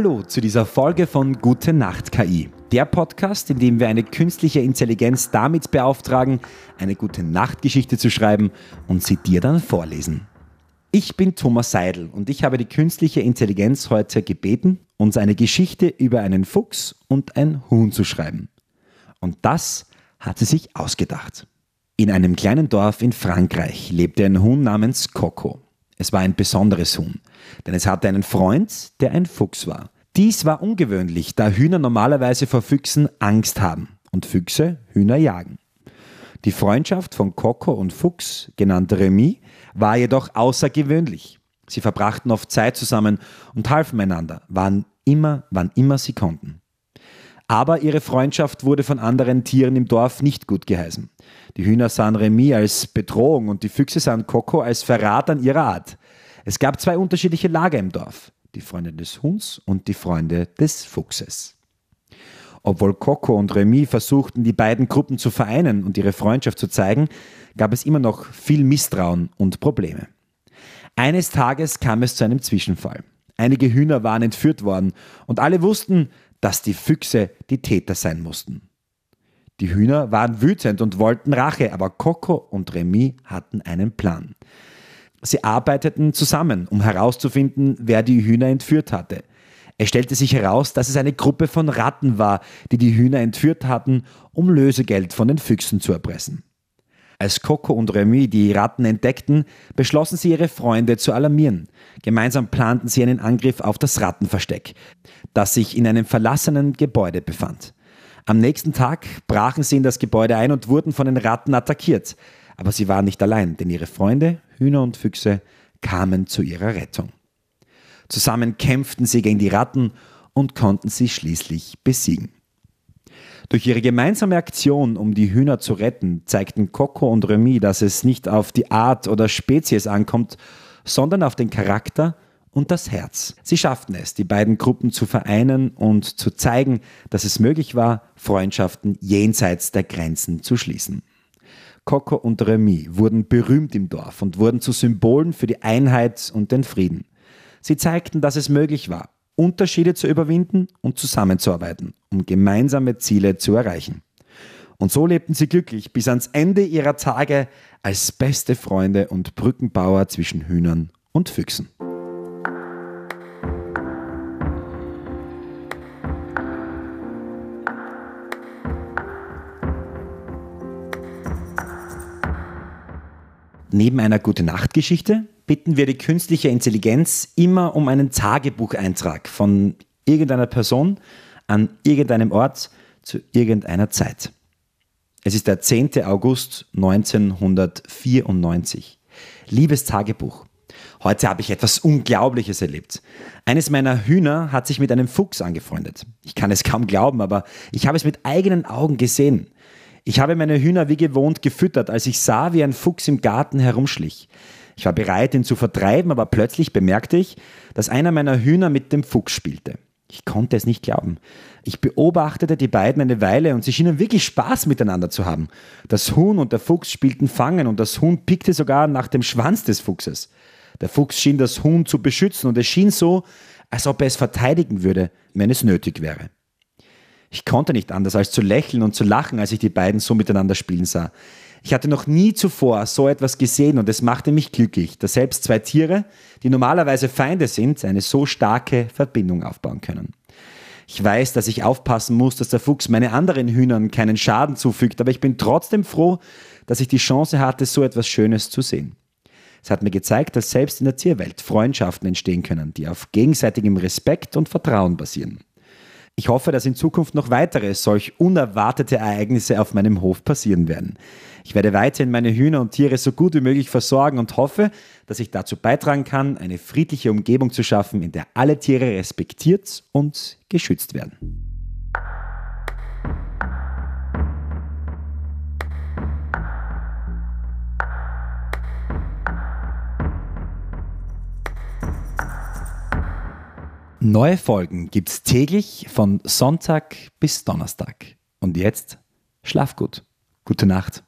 Hallo zu dieser Folge von Gute Nacht KI, der Podcast, in dem wir eine künstliche Intelligenz damit beauftragen, eine gute Nachtgeschichte zu schreiben und sie dir dann vorlesen. Ich bin Thomas Seidel und ich habe die künstliche Intelligenz heute gebeten, uns eine Geschichte über einen Fuchs und ein Huhn zu schreiben. Und das hat sie sich ausgedacht. In einem kleinen Dorf in Frankreich lebte ein Huhn namens Coco. Es war ein besonderes Huhn, denn es hatte einen Freund, der ein Fuchs war. Dies war ungewöhnlich, da Hühner normalerweise vor Füchsen Angst haben und Füchse Hühner jagen. Die Freundschaft von Coco und Fuchs, genannt Remy, war jedoch außergewöhnlich. Sie verbrachten oft Zeit zusammen und halfen einander, waren immer, wann immer sie konnten. Aber ihre Freundschaft wurde von anderen Tieren im Dorf nicht gut geheißen. Die Hühner sahen Remy als Bedrohung und die Füchse sahen Coco als Verrat an ihrer Art. Es gab zwei unterschiedliche Lager im Dorf, die Freunde des Huhns und die Freunde des Fuchses. Obwohl Coco und Remy versuchten, die beiden Gruppen zu vereinen und ihre Freundschaft zu zeigen, gab es immer noch viel Misstrauen und Probleme. Eines Tages kam es zu einem Zwischenfall. Einige Hühner waren entführt worden und alle wussten, dass die Füchse die Täter sein mussten. Die Hühner waren wütend und wollten Rache, aber Coco und Remy hatten einen Plan. Sie arbeiteten zusammen, um herauszufinden, wer die Hühner entführt hatte. Es stellte sich heraus, dass es eine Gruppe von Ratten war, die die Hühner entführt hatten, um Lösegeld von den Füchsen zu erpressen. Als Coco und Remy die Ratten entdeckten, beschlossen sie ihre Freunde zu alarmieren. Gemeinsam planten sie einen Angriff auf das Rattenversteck, das sich in einem verlassenen Gebäude befand. Am nächsten Tag brachen sie in das Gebäude ein und wurden von den Ratten attackiert. Aber sie waren nicht allein, denn ihre Freunde, Hühner und Füchse, kamen zu ihrer Rettung. Zusammen kämpften sie gegen die Ratten und konnten sie schließlich besiegen. Durch ihre gemeinsame Aktion, um die Hühner zu retten, zeigten Coco und Remy, dass es nicht auf die Art oder Spezies ankommt, sondern auf den Charakter und das Herz. Sie schafften es, die beiden Gruppen zu vereinen und zu zeigen, dass es möglich war, Freundschaften jenseits der Grenzen zu schließen. Coco und Remy wurden berühmt im Dorf und wurden zu Symbolen für die Einheit und den Frieden. Sie zeigten, dass es möglich war, Unterschiede zu überwinden und zusammenzuarbeiten, um gemeinsame Ziele zu erreichen. Und so lebten sie glücklich bis ans Ende ihrer Tage als beste Freunde und Brückenbauer zwischen Hühnern und Füchsen. Neben einer Gute-Nacht-Geschichte bitten wir die künstliche Intelligenz immer um einen Tagebucheintrag von irgendeiner Person an irgendeinem Ort zu irgendeiner Zeit. Es ist der 10. August 1994. Liebes Tagebuch. Heute habe ich etwas Unglaubliches erlebt. Eines meiner Hühner hat sich mit einem Fuchs angefreundet. Ich kann es kaum glauben, aber ich habe es mit eigenen Augen gesehen. Ich habe meine Hühner wie gewohnt gefüttert, als ich sah, wie ein Fuchs im Garten herumschlich. Ich war bereit, ihn zu vertreiben, aber plötzlich bemerkte ich, dass einer meiner Hühner mit dem Fuchs spielte. Ich konnte es nicht glauben. Ich beobachtete die beiden eine Weile und sie schienen wirklich Spaß miteinander zu haben. Das Huhn und der Fuchs spielten Fangen und das Huhn pickte sogar nach dem Schwanz des Fuchses. Der Fuchs schien das Huhn zu beschützen und es schien so, als ob er es verteidigen würde, wenn es nötig wäre. Ich konnte nicht anders als zu lächeln und zu lachen, als ich die beiden so miteinander spielen sah. Ich hatte noch nie zuvor so etwas gesehen und es machte mich glücklich, dass selbst zwei Tiere, die normalerweise Feinde sind, eine so starke Verbindung aufbauen können. Ich weiß, dass ich aufpassen muss, dass der Fuchs meine anderen Hühnern keinen Schaden zufügt, aber ich bin trotzdem froh, dass ich die Chance hatte, so etwas Schönes zu sehen. Es hat mir gezeigt, dass selbst in der Tierwelt Freundschaften entstehen können, die auf gegenseitigem Respekt und Vertrauen basieren. Ich hoffe, dass in Zukunft noch weitere solch unerwartete Ereignisse auf meinem Hof passieren werden. Ich werde weiterhin meine Hühner und Tiere so gut wie möglich versorgen und hoffe, dass ich dazu beitragen kann, eine friedliche Umgebung zu schaffen, in der alle Tiere respektiert und geschützt werden. Neue Folgen gibt es täglich von Sonntag bis Donnerstag. Und jetzt schlaf gut. Gute Nacht.